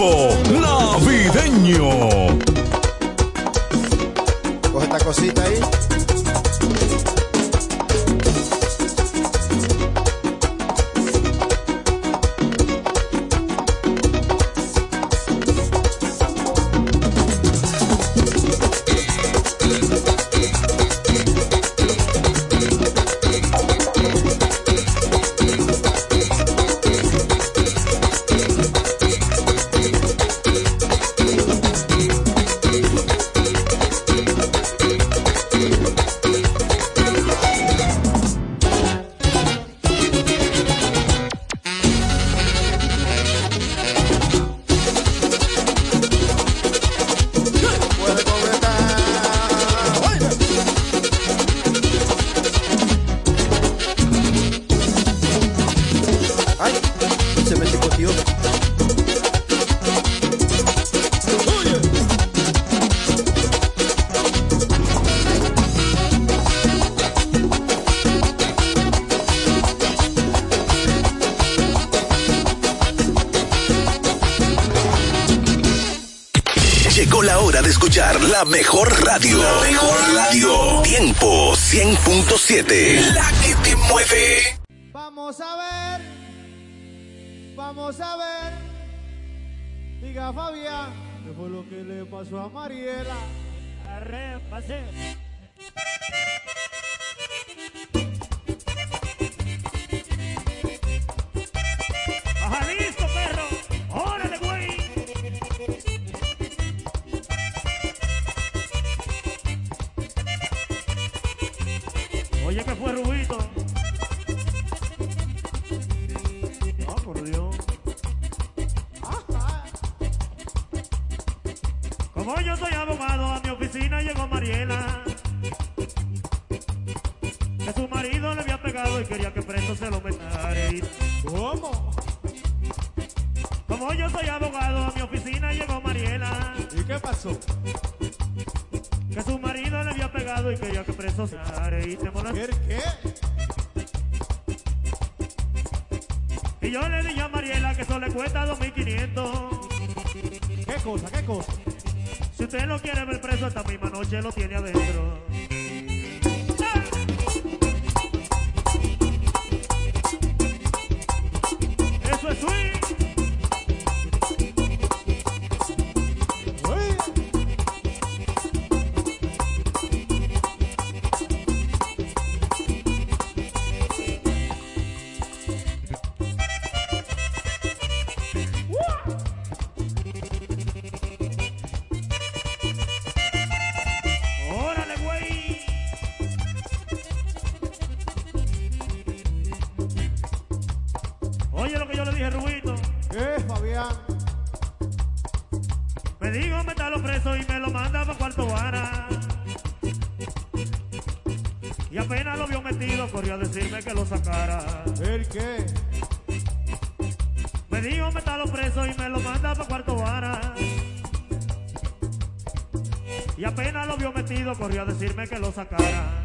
tiempo navideño. Coge esta cosita. Radio. Mejor radio. Tiempo 100.7. La que te mueve. lo quiere ver preso esta misma noche lo tiene adentro. metido corrió a decirme que lo sacara. ¿El qué? Me dijo metalo preso y me lo manda pa' cuarto vara. Y apenas lo vio metido corrió a decirme que lo sacara.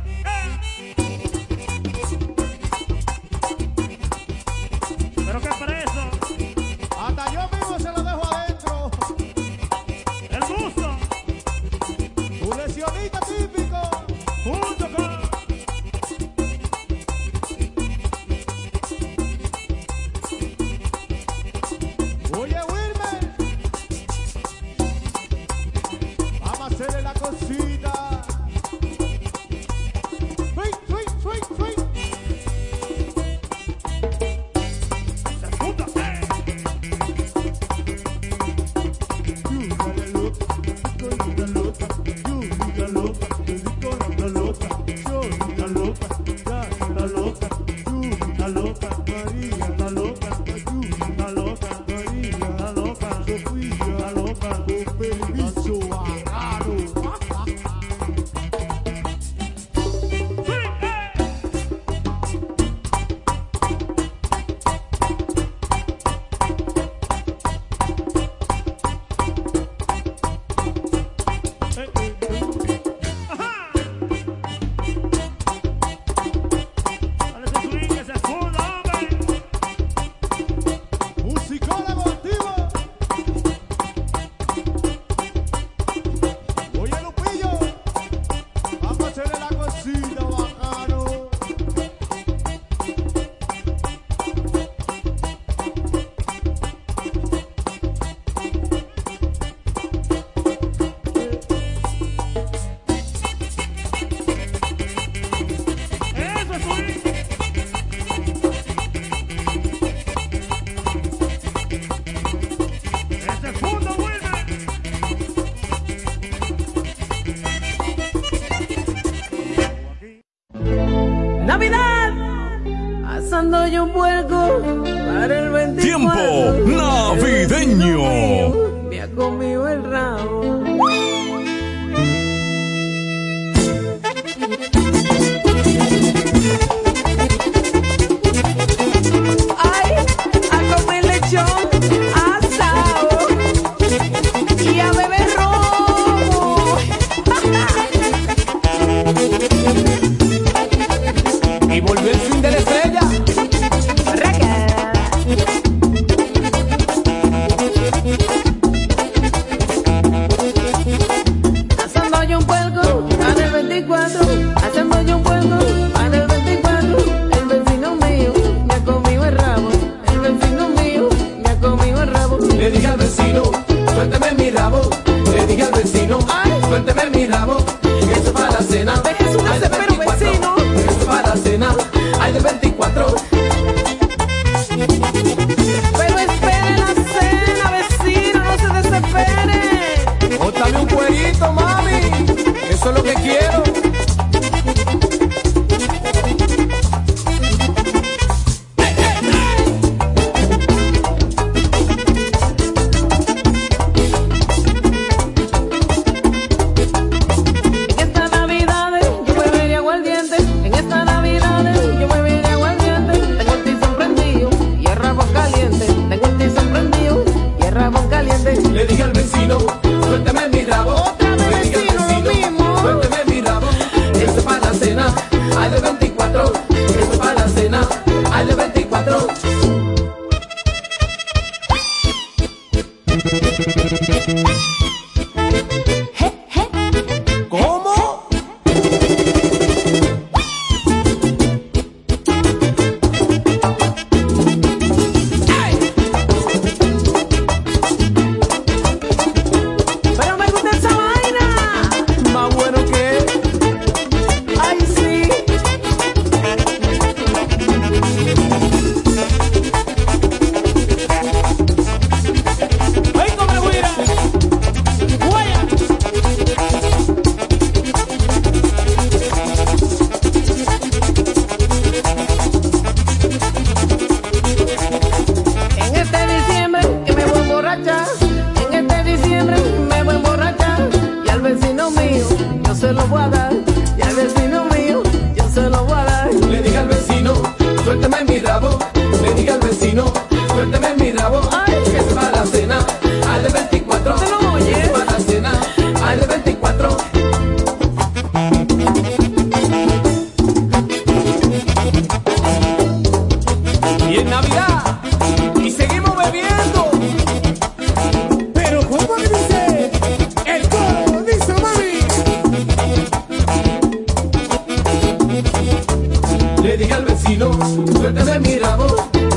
Le dije al vecino, suéltame mi rabo.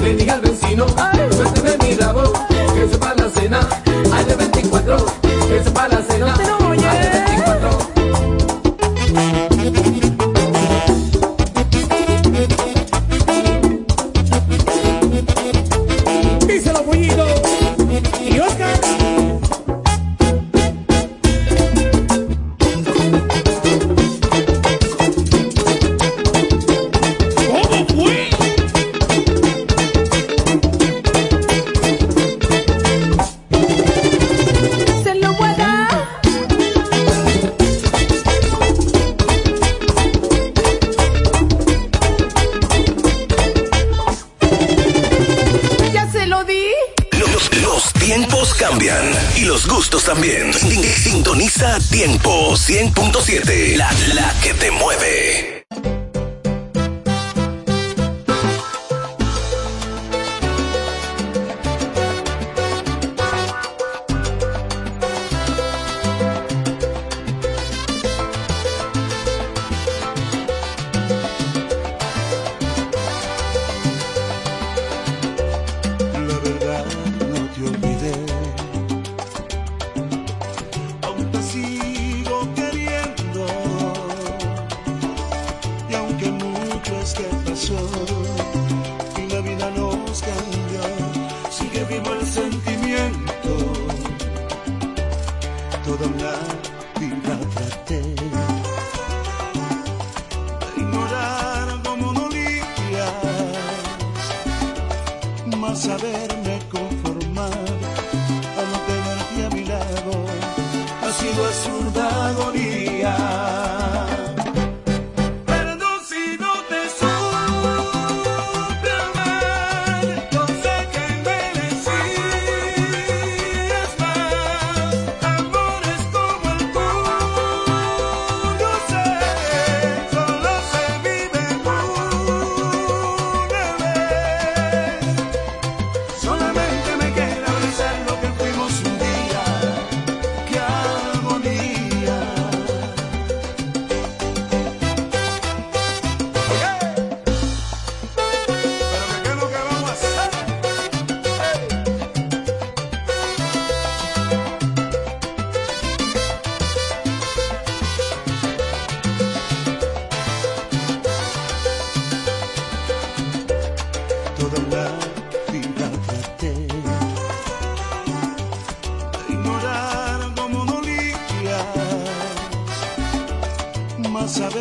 Le dije al vecino, suéltame mi rabo. Que sepa la cena.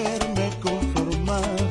Más haberme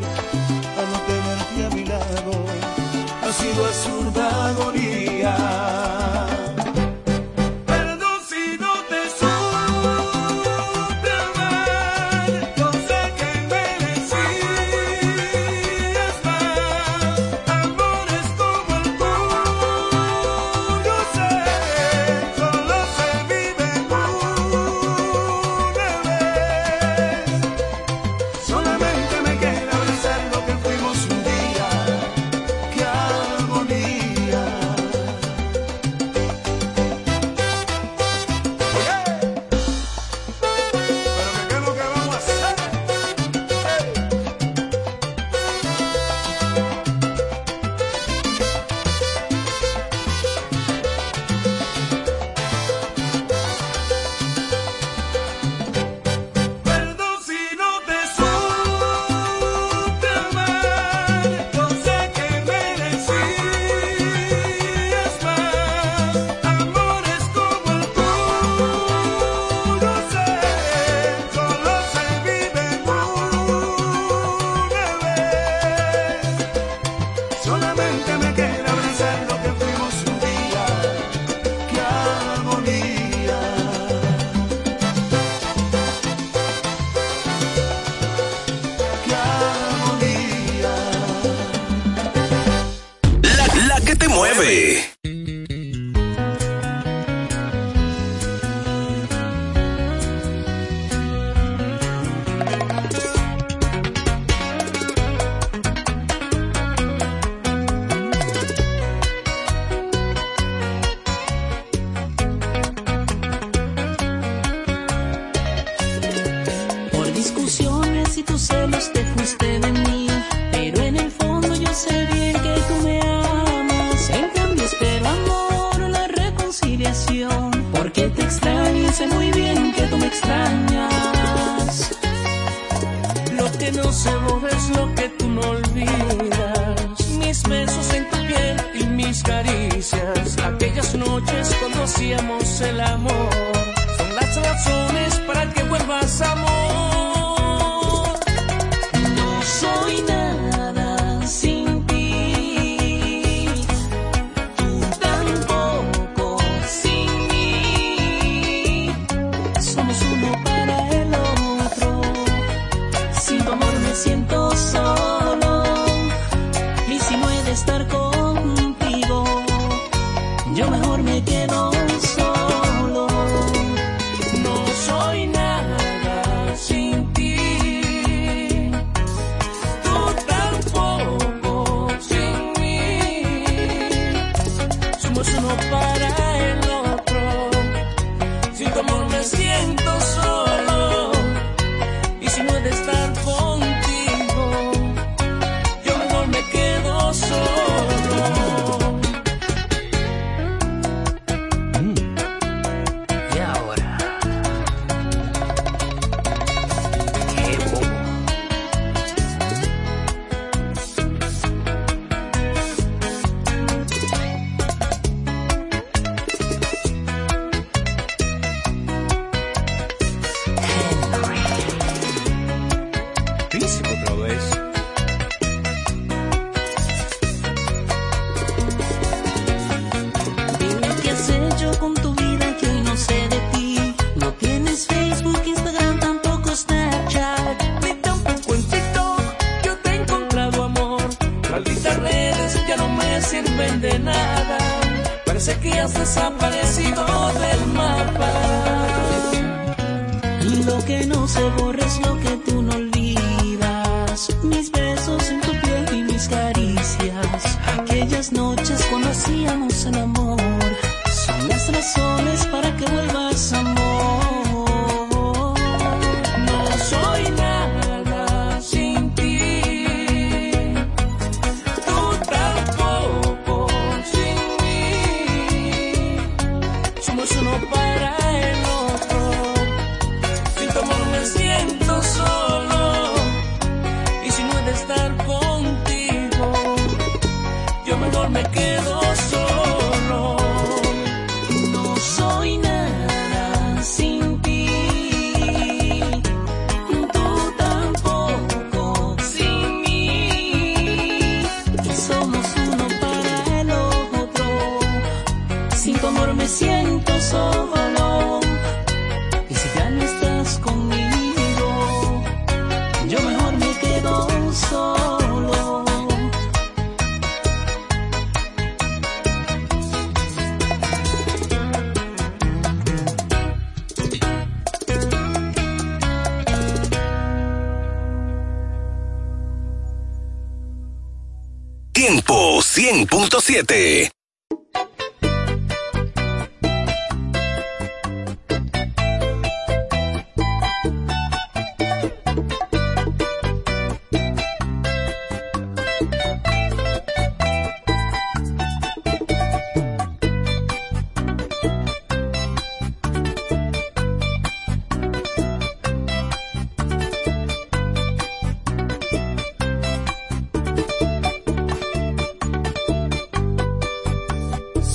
siete.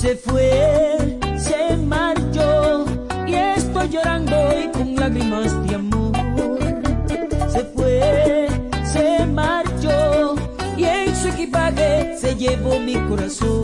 Se fue, se marchó y estoy llorando y con lágrimas de amor. Se fue, se marchó y en su equipaje se llevó mi corazón.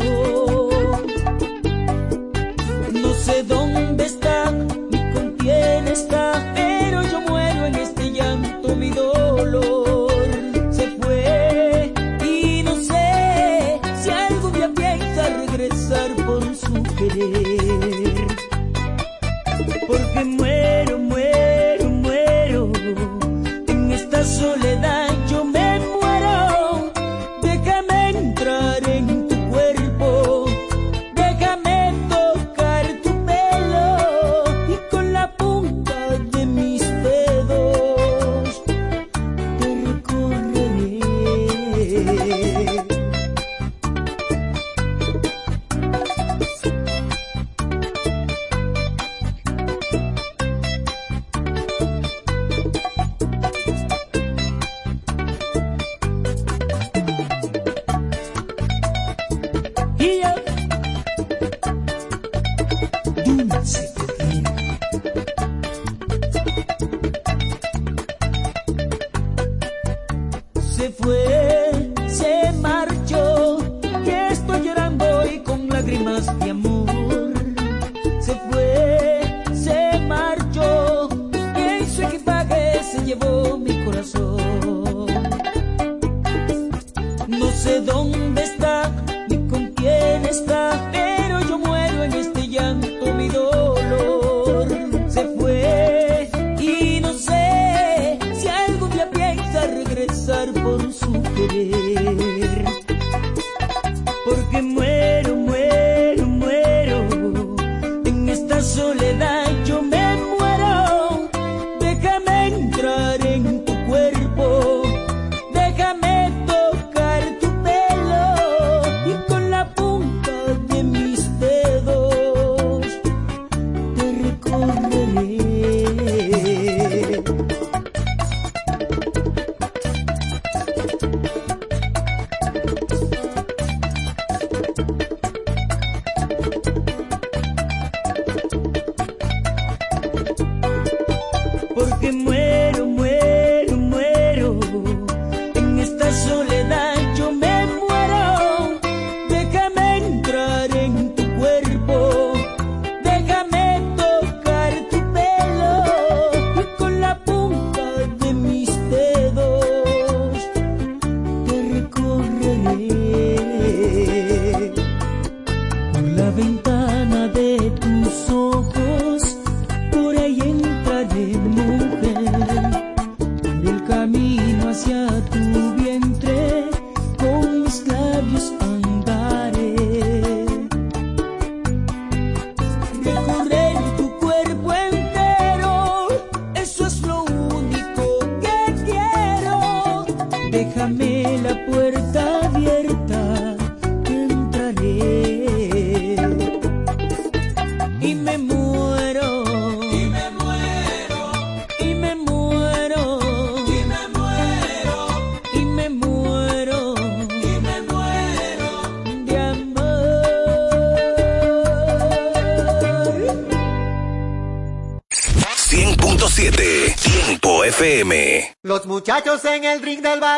Muchachos en el ring del barrio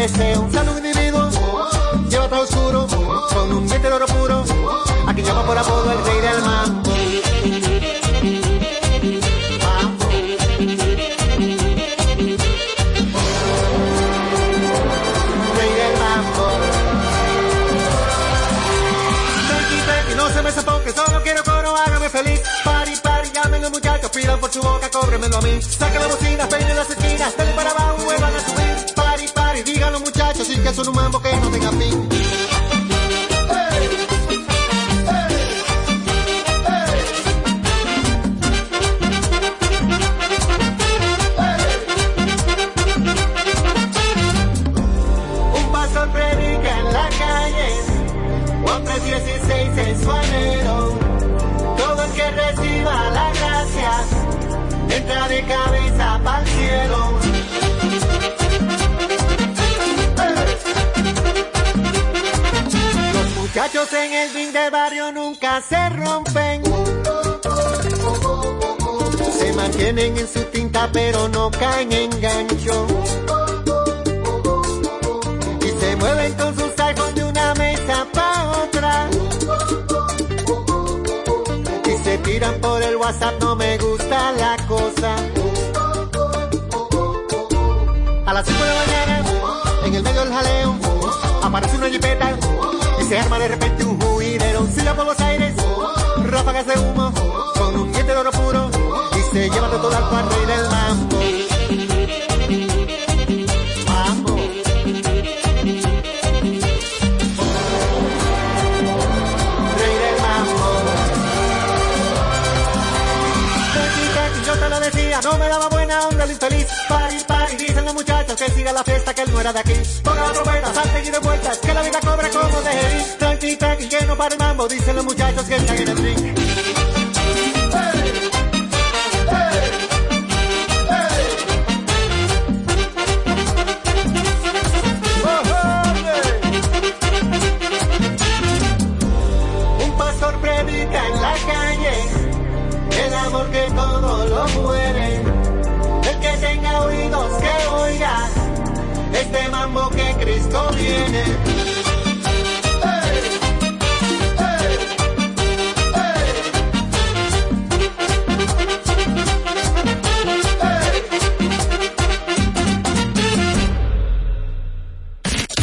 deseo. Un individuo, que son un mambo que no tenga fin. Mantienen en su tinta pero no caen en gancho. Y se mueven con sus iPhones de una mesa pa' otra. Y se tiran por el WhatsApp, no me gusta la cosa. A las 5 de la mañana, en el medio del jaleo, aparece una jipeta y se arma de repente un juidero. Silla por los aires, ráfagas de humo, con un diente de oro puro y se lleva de todo al cual rey del mambo. Mambo. Rey del mambo. Tranqui, yo te lo decía, no me daba buena onda el infeliz. Pari, pari, dicen los muchachos que siga la fiesta, que él no era de aquí. Ponga la trompeta, salte y de vueltas, que la vida cobra como de. Tranqui, tranqui, que no para el mambo, dicen los muchachos que están en el ring.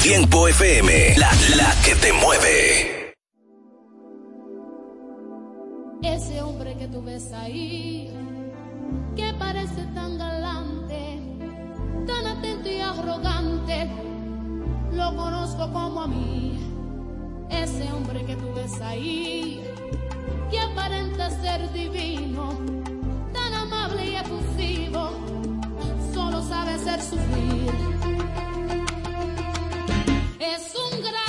Tiempo FM, la, la que te mueve. Lo conozco como a mí. Ese hombre que tú ves ahí, que aparenta ser divino, tan amable y efusivo, solo sabe hacer sufrir. Es un gran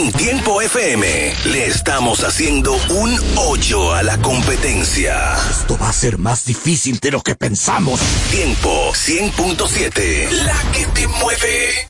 En Tiempo FM le estamos haciendo un hoyo a la competencia. Esto va a ser más difícil de lo que pensamos. Tiempo 100.7, la que te mueve.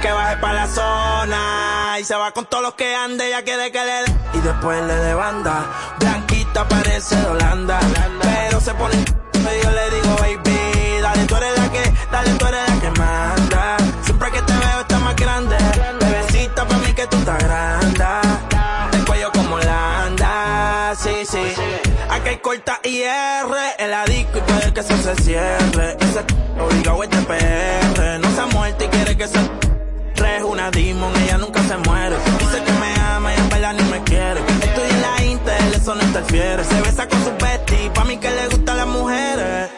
que baje pa' la zona. Y se va con todos los que ande, ella quiere que le dé. Y después le de banda. Blanquita parece de Holanda. Pero se pone y yo le digo, baby, dale, tú eres la que, dale, tú eres la que manda. Siempre que te veo está más grande. Bebecita pa' mí que tú estás grande. El cuello como Holanda, sí, sí. Aquí hay corta IR, el disco y puede que eso se cierre. Ese obligado es de PR, no se ha muerto y quiere que se una demon, ella nunca se muere. Dice que me ama y en verdad ni me quiere. Estoy en la Intel, eso no interfiere. Se besa con su bestie, pa' mí que le gustan las mujeres.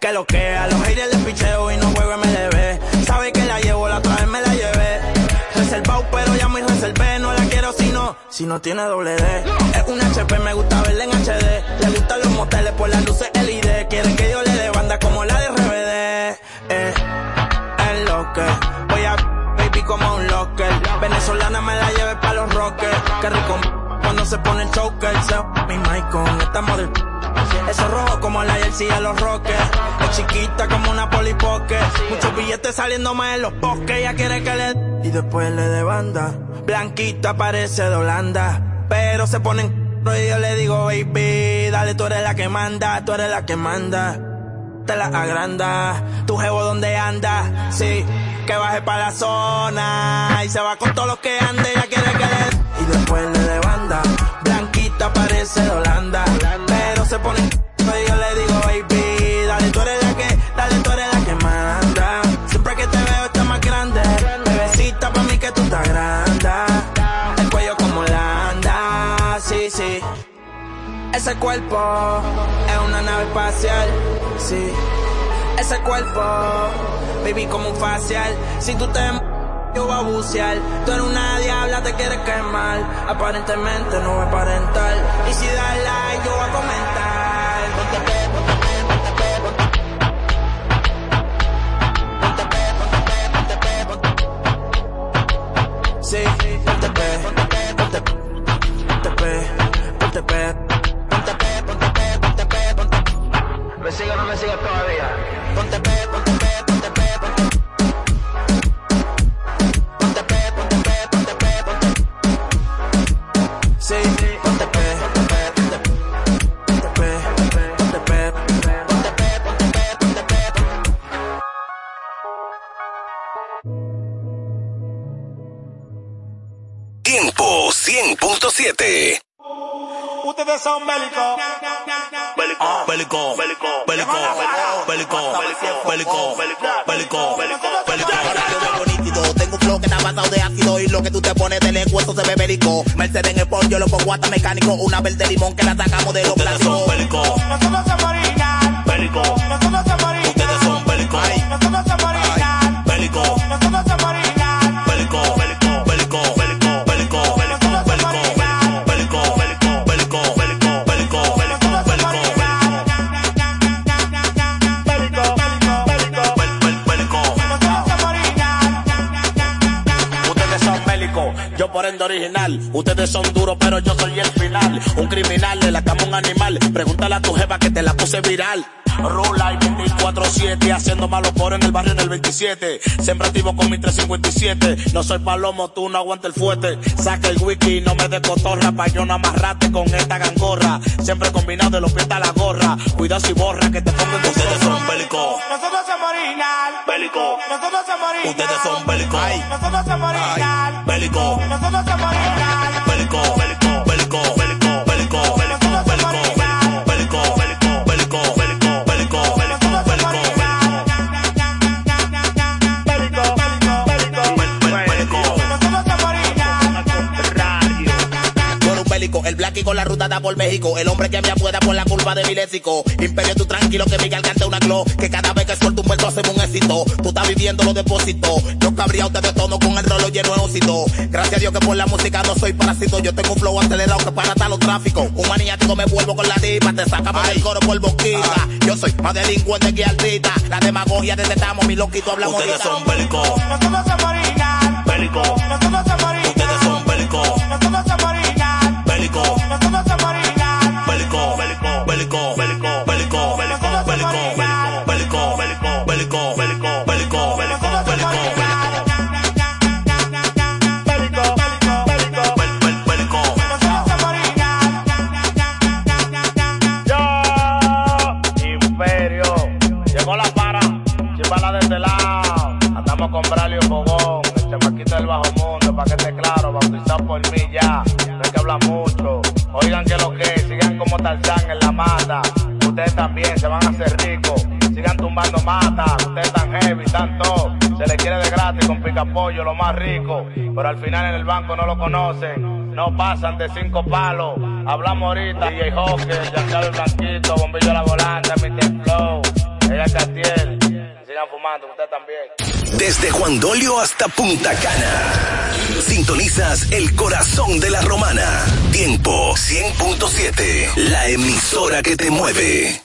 Que lo que a los haters les picheo y no juego MLB. Sabe que la llevo, la otra vez me la llevé. Reservado, pero ya me reservé. No la quiero si no, si no tiene doble D. Es un HP, me gusta verla en HD. Le gustan los moteles por las luces LED. Quieren que yo le dé banda como la de Venezolana me la lleve pa' los rockers. Que rico cuando se pone el choker. Se mi mic con esta model. Eso rojo como la jersey de los rockers. Es chiquita como una polipoque. Muchos billetes saliendo más en los bosques. Ella quiere que le y después le de banda. Blanquita parece de Holanda. Pero se ponen y yo le digo, baby, dale, tú eres la que manda, tú eres la que manda. Te la agranda, tu jevo donde anda, sí, que baje para la zona. Y se va con todos los que ande, ella quiere que. Y después le de banda, blanquita parece de Holanda. Pero se ponen y yo le digo, Ese cuerpo es una nave espacial, sí. Ese cuerpo, baby, como un facial. Si tú te yo voy a bucear. Tú eres una diabla, te quieres quemar. Aparentemente no voy a aparentar. Y si das like, yo voy a comentar. Ponte pe, ponte pe, ponte pe, ponte pe, ponte pe, ponte pe. Sí, ponte pe, ponte pe, ¿Me sigue o no me sigue todavía? Ponte pe, ponte pe, ponte pe, ponte Ponte pe, ponte pe, ponte pe, ponte Sí, ponte pe, ponte pe, ponte Ponte pe, ponte pe, ponte pe, ponte pe, ponte pe, ponte pe, ponte Tiempo 100.7. Ustedes son bélicos. Bélico, bélico, bélico, bélico, bélico, bélico, bélico, bélico, nítido. Tengo un flow que está basado de ácido y lo que tú te pones de lengua eso se ve bélico. Mercedes en el pollo, yo lo pongo hasta mecánico. Una verde limón que la sacamos de los clásicos. Original. Ustedes son duros, pero yo soy el final. Un criminal, le la cama un animal. Pregúntale a tu jefa que te la puse viral. Rula y 24-7, haciendo malos por en el barrio en el 27. Siempre activo con mi 357. No soy palomo, tú no aguantas el fuerte. Saca el wiki, no me de cotorra. Pa' yo no amarrate con esta gangorra. Siempre combinado de los pies a la gorra. Cuidado si borra que te pongo en ustedes son somos original. bélico, Nosotros somos original. ustedes son bélico, Nosotros somos original. bélico, Nosotros somos original. bélico, bélico, el y con la ruta da por México. El hombre que me apueda por la culpa de mi léxico. Imperio, tú tranquilo que Miguel canta una glow. Que cada vez que suelto un verso hacemos un éxito. Tú estás viviendo los depósitos. Yo cabría usted de tono con el rolo lleno de ósito. Gracias a Dios que por la música no soy parásito. Yo tengo un flow acelerado que para hasta los tráficos. Un maniático me vuelvo con la tipa. Te sacamos del coro por boquita. Yo soy más delincuente que altita. La demagogia detestamos, mi loquito hablamos ustedes ahorita. son bélico, Nosotros somos original. bélico, Nosotros somos original. go. Pollo, lo más rico. Pero al final en el banco no lo conocen. No pasan de cinco palos. Hablamos ahorita. DJ Hawker, Giancarlo Blanquito, Bombillo a la volante, Mr. Flow, ella Catiel. Si sigan fumando, usted también. Desde Juan Dolio hasta Punta Cana. Sintonizas el corazón de la romana. Tiempo 100.7. La emisora que te mueve.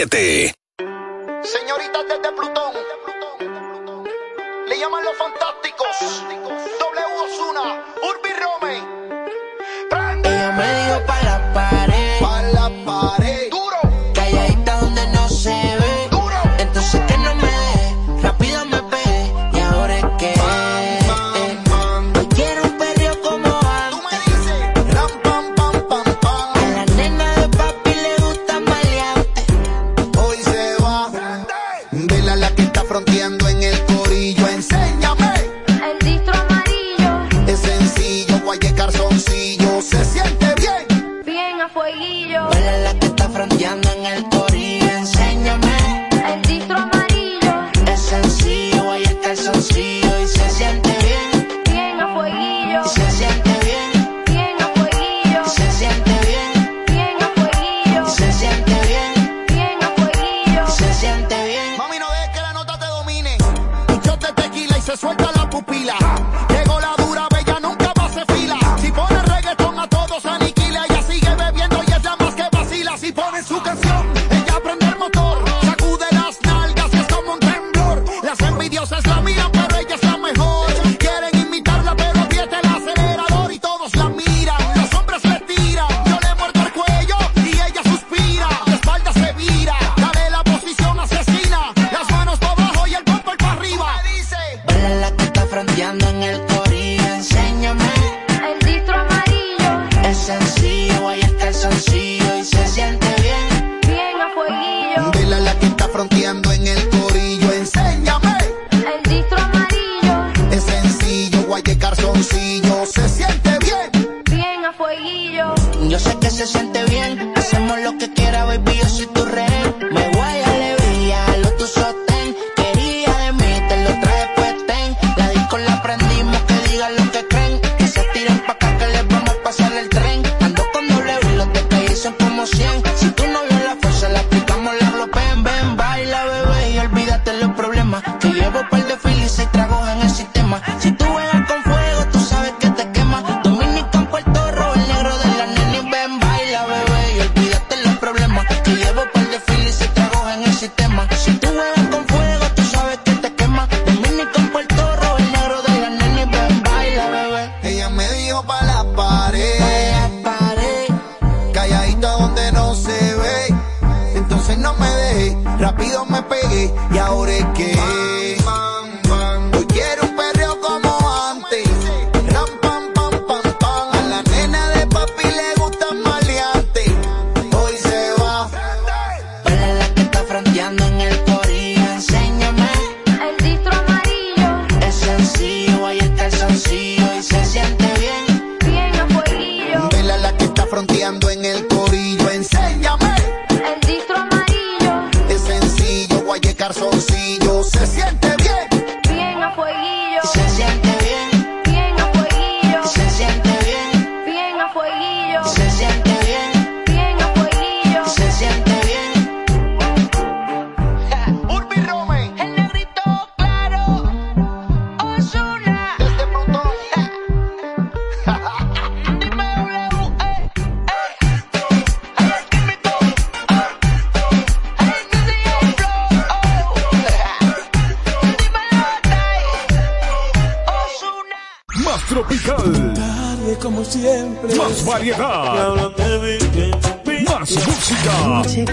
7.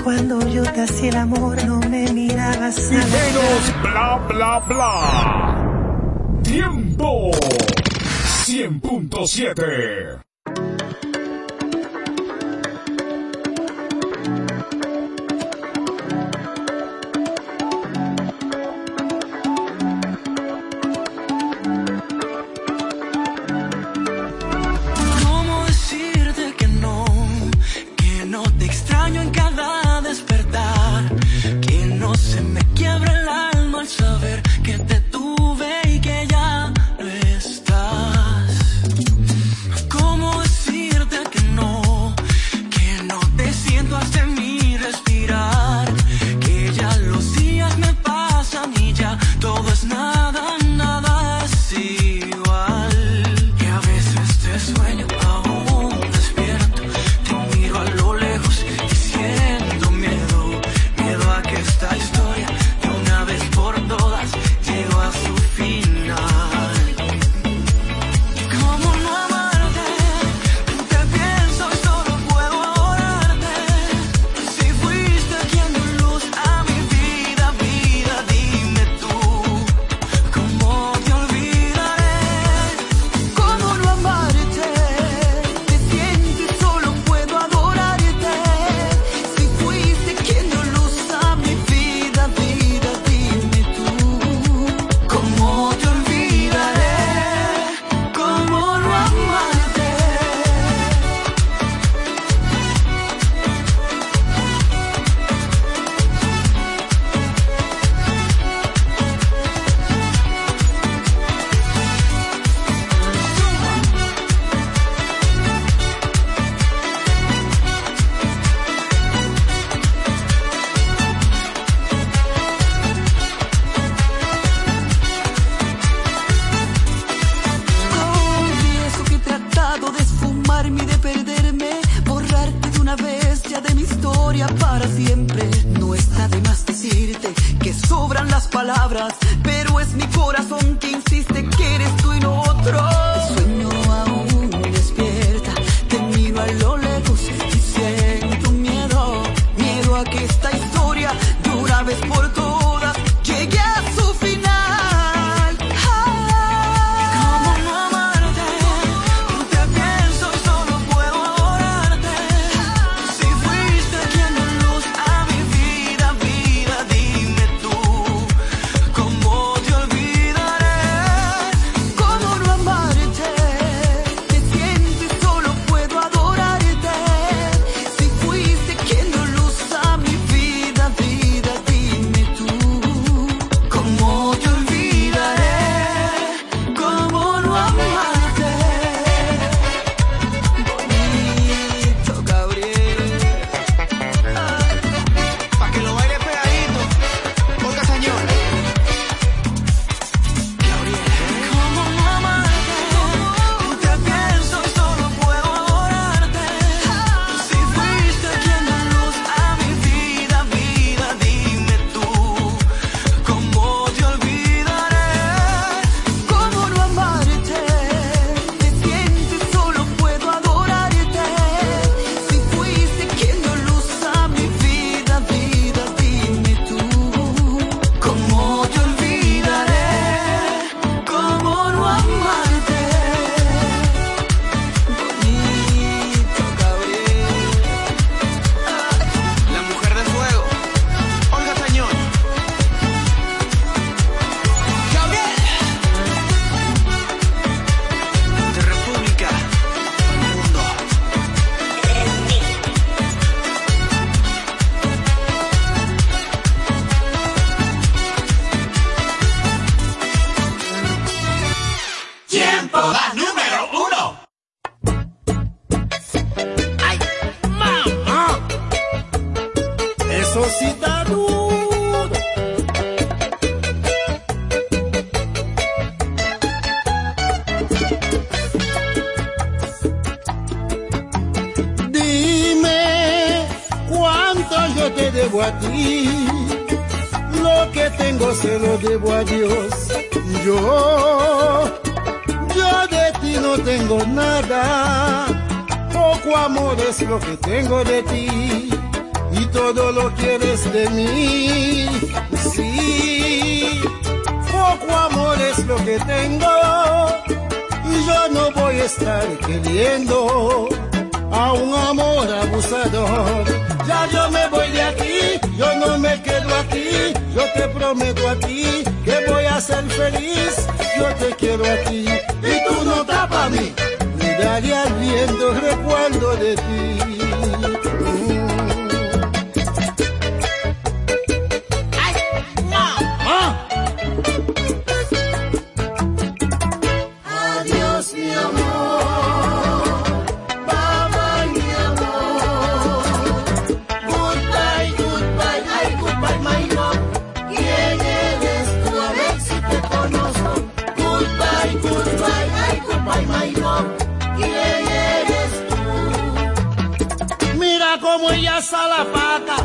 Cuando yo te hacía el amor no me mirabas. Y menos bla bla bla. Tiempo 100.7. Mira cómo ella sale la paca.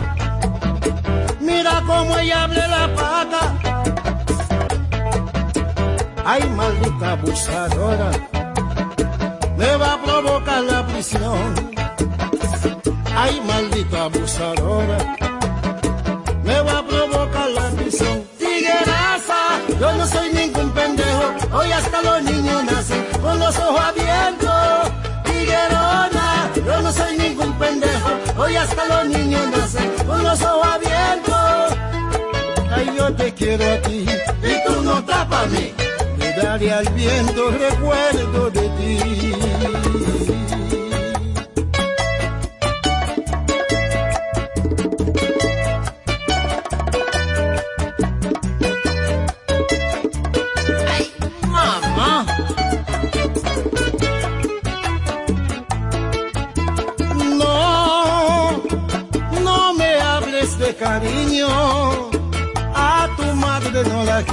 Mira cómo ella abre la pata. Ay, maldita abusadora. Me va a provocar la prisión. Ay, maldita abusadora. Me va a provocar la prisión. Tigueraza, yo no sé hasta los niños nacen con los ojos abiertos. Ay, yo te quiero a ti y tú no estás para mí. Me daré al viento recuerdo de ti.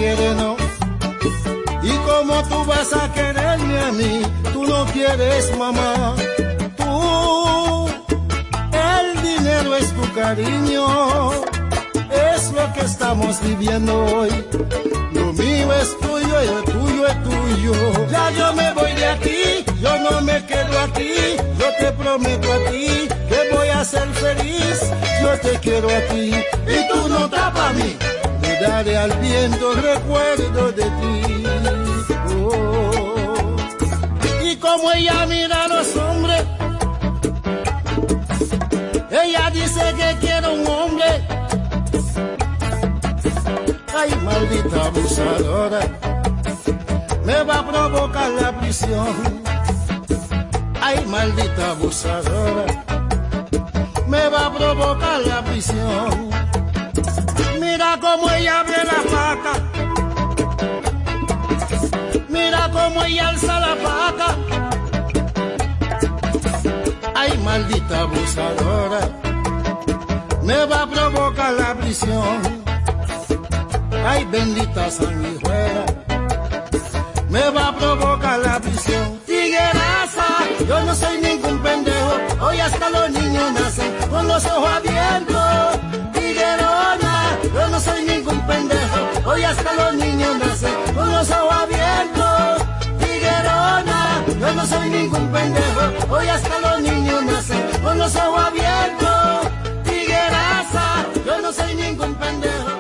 Y como tú vas a quererme a mí, tú no quieres mamá. Tú, el dinero es tu cariño, es lo que estamos viviendo hoy. Lo mío es tuyo y lo tuyo es tuyo. Ya yo me voy de aquí, yo no me quedo aquí, yo te prometo a ti que voy a ser feliz. Yo te quiero a ti y tú no estás para mí. Daré al viento recuerdo de ti. Oh. Y como ella mira a los hombres, ella dice que quiere un hombre. Ay, maldita abusadora, me va a provocar la prisión. Ay, maldita abusadora, me va a provocar la prisión. Mira cómo ella abre la faca. Mira cómo ella alza la faca. Ay, maldita abusadora, me va a provocar la prisión. Ay, bendita sanguijuela, me va a provocar la prisión. Tigueraza, yo no soy ningún pendejo, hoy hasta los niños nacen con los ojos abiertos. Yo no soy ningún pendejo, hoy hasta los niños nacen con los ojos abiertos. Tiguerona, yo no soy ningún pendejo, hoy hasta los niños nacen con los ojos abiertos. Tigueraza, yo no soy ningún pendejo,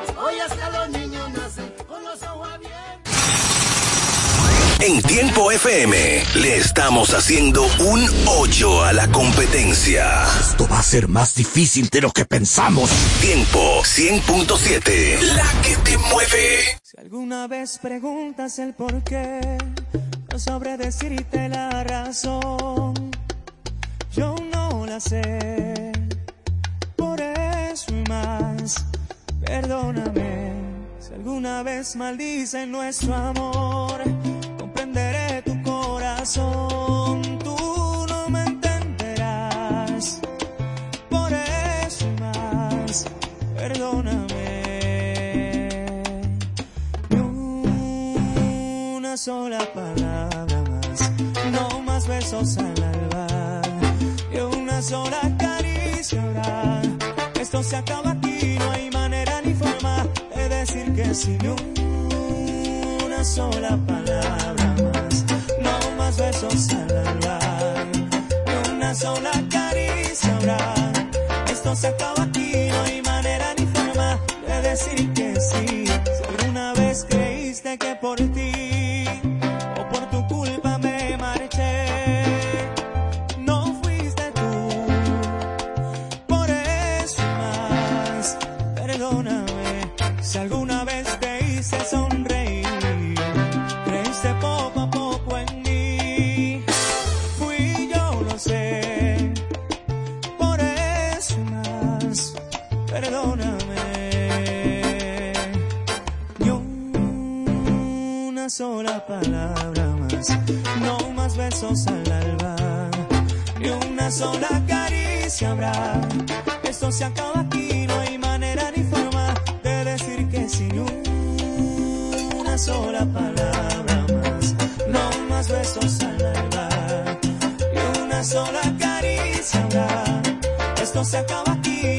En Tiempo FM le estamos haciendo un hoyo a la competencia. Esto va a ser más difícil de lo que pensamos. Tiempo 100.7, la que te mueve. Si alguna vez preguntas el por qué, no sabré decirte la razón. Yo no la sé. Por eso y más, perdóname. Si alguna vez maldicen nuestro amor, corazón. Tú no me entenderás. Por eso más, perdóname. Ni una sola palabra más, no más besos al alba. Y una sola caricia habrá. Esto se acaba aquí, no hay manera ni forma de decir que sí. Ni una sola palabra besos al alba. Y una sola caricia habrá. Esto se acaba aquí, no hay manera ni forma de decir palabra más, no más besos al alba. Ni una sola caricia habrá. Esto se acaba aquí, no hay manera ni forma de decir que sí. Ni una sola palabra más, no más besos al alba. Ni una sola caricia habrá. Esto se acaba aquí,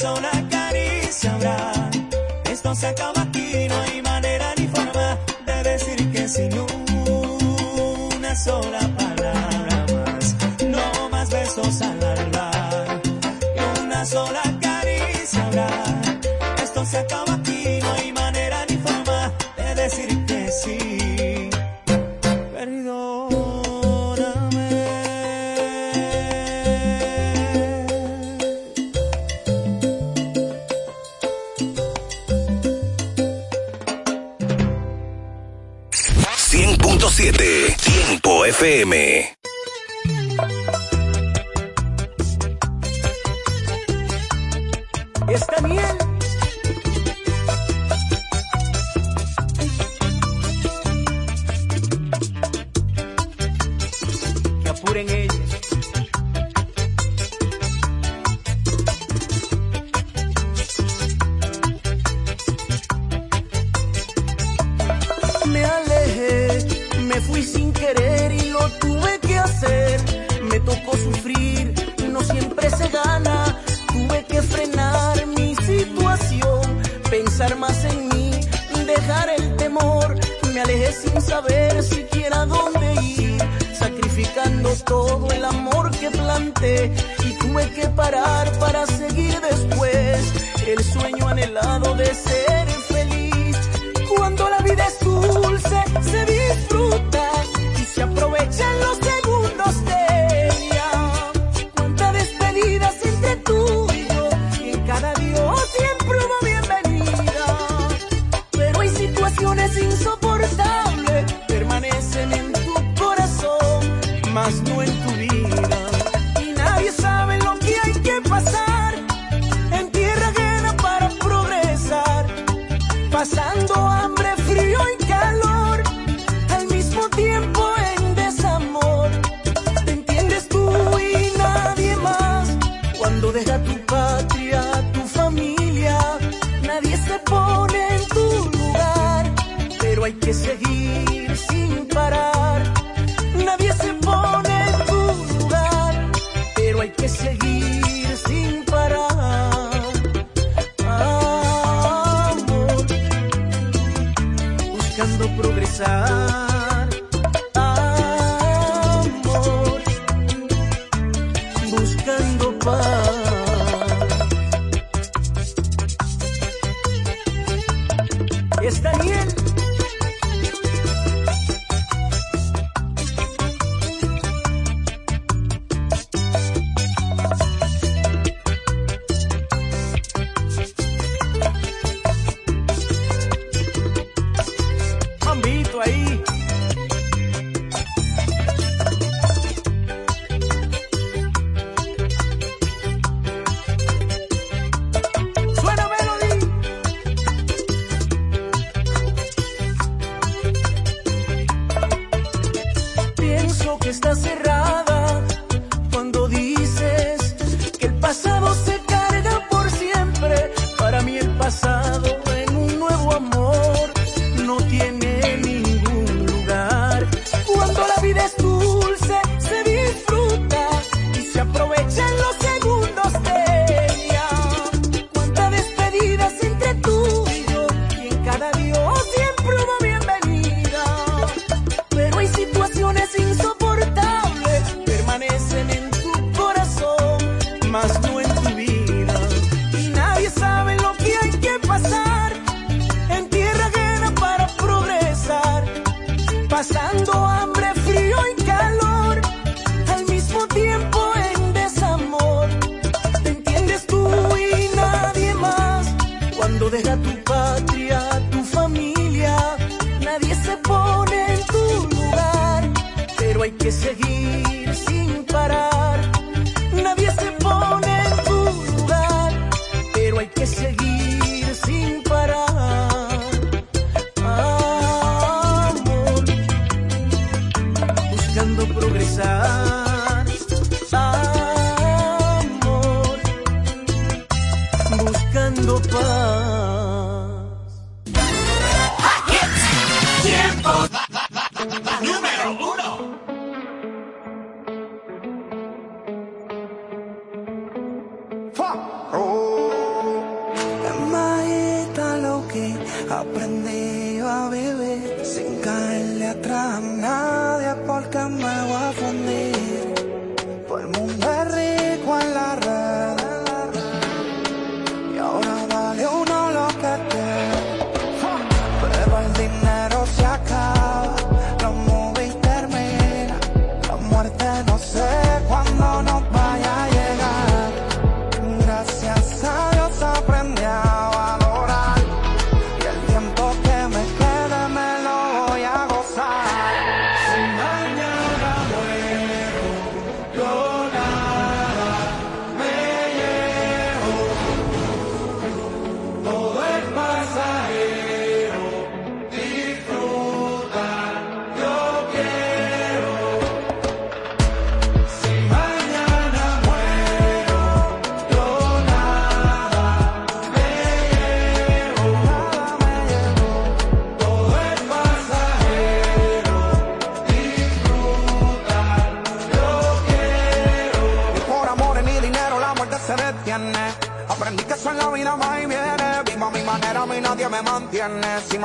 ni una sola caricia habrá. Esto se acaba aquí, no hay manera ni forma de decir que sin una sola palabra más, no más besos al alba, ni una sola caricia habrá. Esto se acaba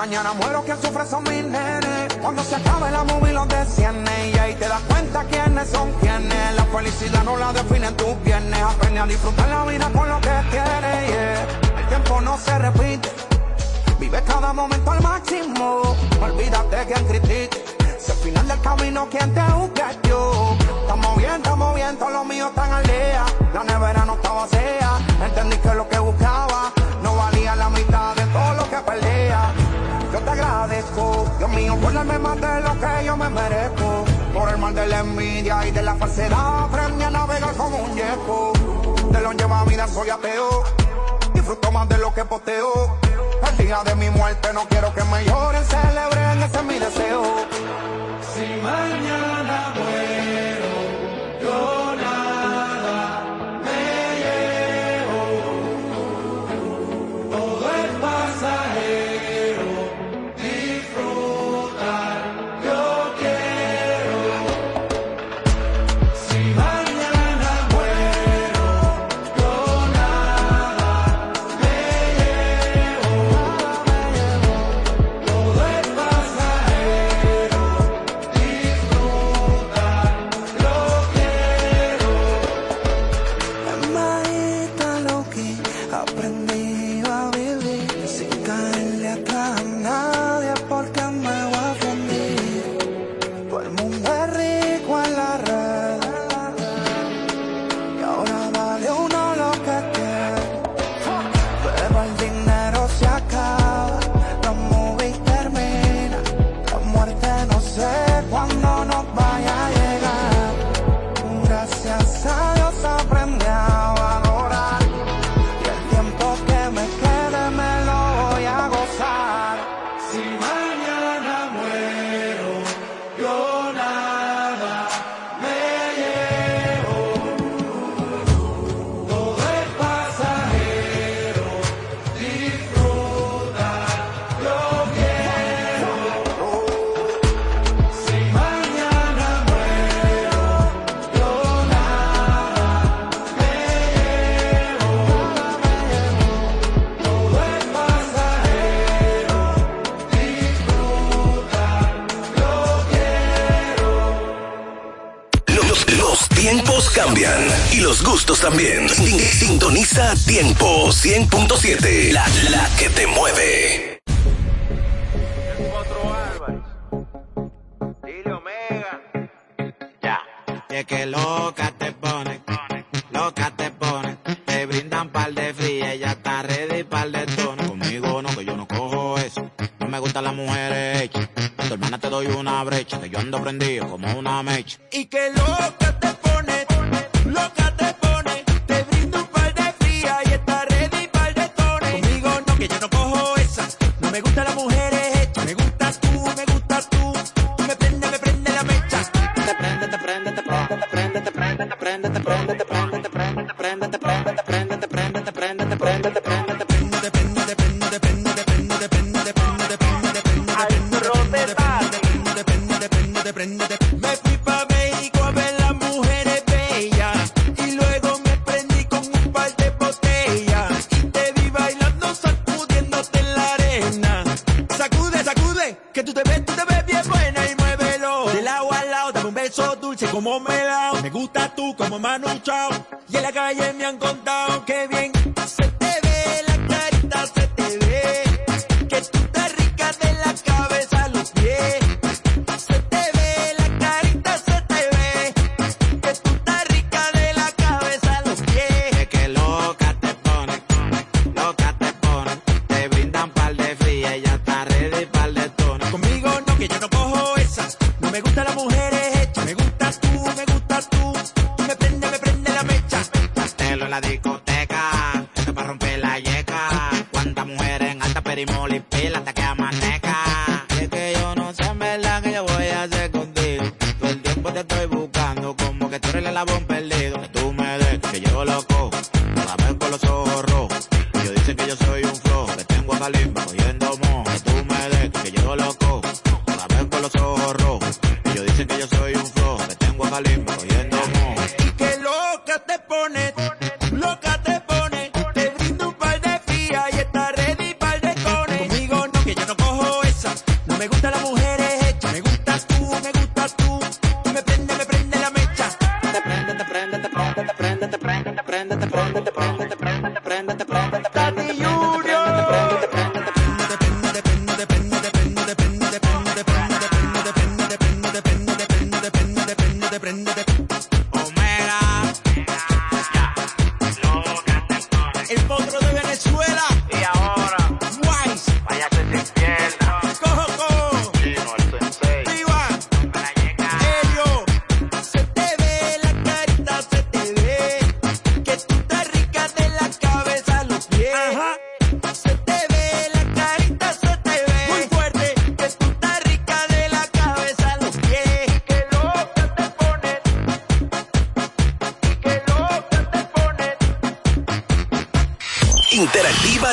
Mañana muero quien sufre son mis nenes. Cuando se acabe la movie los desciende. Y ahí te das cuenta quiénes son quienes. La felicidad no la definen tus viernes. Aprende a disfrutar la vida con lo que tienes. El tiempo no se repite. Vive cada momento al máximo. Olvídate quien critique. Si al final del camino quien te juzga es yo. Estamos bien, estamos bien, todos los míos están al día. La nevera no está vacía. Entendí que lo que buscaba no valía la mitad de burlarme más de lo que yo me merezco. Por el mal de la envidia y de la falsedad, aprendí a navegar como un yeco. De lo lleva vida soy ateo, disfruto más de lo que posteo. El día de mi muerte no quiero que me lloren, celebren, ese es mi deseo. Si mañana vuelvo. y los gustos también. Sintoniza Tiempo 100.7, la, la que te mueve. Dile Omega. Ya. Que que loca te pone, loca te pone. Te brindan par de fría, ella está ready par de tono. Conmigo no, que yo no cojo eso. No me gustan las mujeres hechas. A tu hermana te doy una brecha, que yo ando prendido como una mecha. Y que loca te.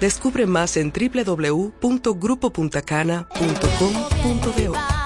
Descubre más en www.grupopuntacana.com.do.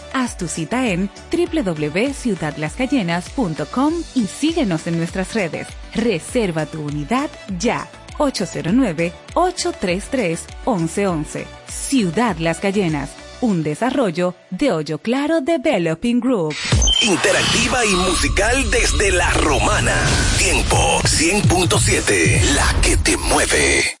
Haz tu cita en www.ciudadlascayenas.com y síguenos en nuestras redes. Reserva tu unidad ya. 809-833-1111. Ciudad Las Cayenas, un desarrollo de Hoyo Claro Developing Group. Interactiva y musical desde la romana. Tiempo 100.7, la que te mueve.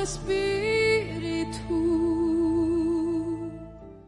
whisper